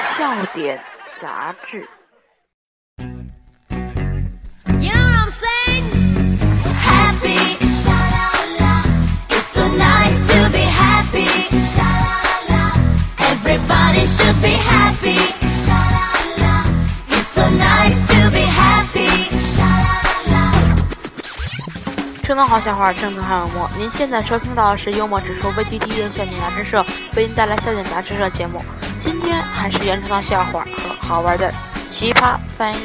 笑点杂志。真的好笑话，正宗好幽默。您现在收听到的是幽默指数 VDD 院校点杂志社为您带来笑点杂志社节目。今天还是原创的笑话和好玩的奇葩翻译。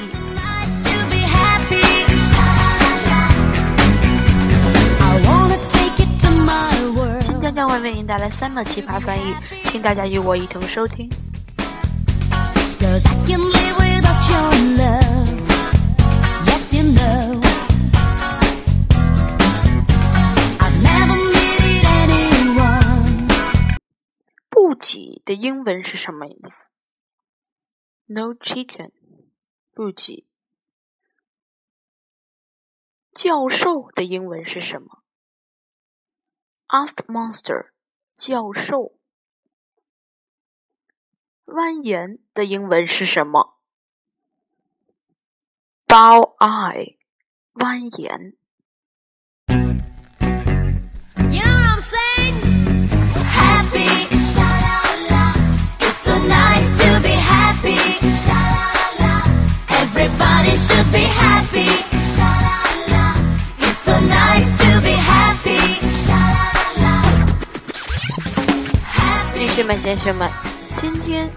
今天将会为您带来三个奇葩翻译，请大家与我一同收听。己的英文是什么意思？No chicken，不挤。教授的英文是什么？Asked monster，教授。蜿蜒的英文是什么？Bow eye，蜿蜒。Be happy. Nice to be happy。女士们、先生们，今天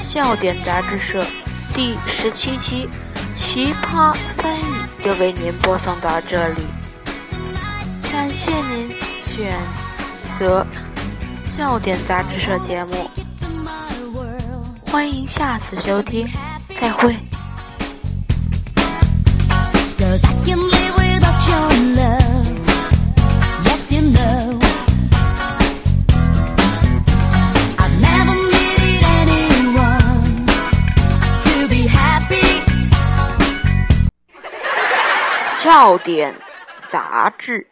笑点杂志社第十七期奇葩翻译就为您播送到这里，感谢您选择笑点杂志社节目，欢迎下次收听，再会。笑点杂志。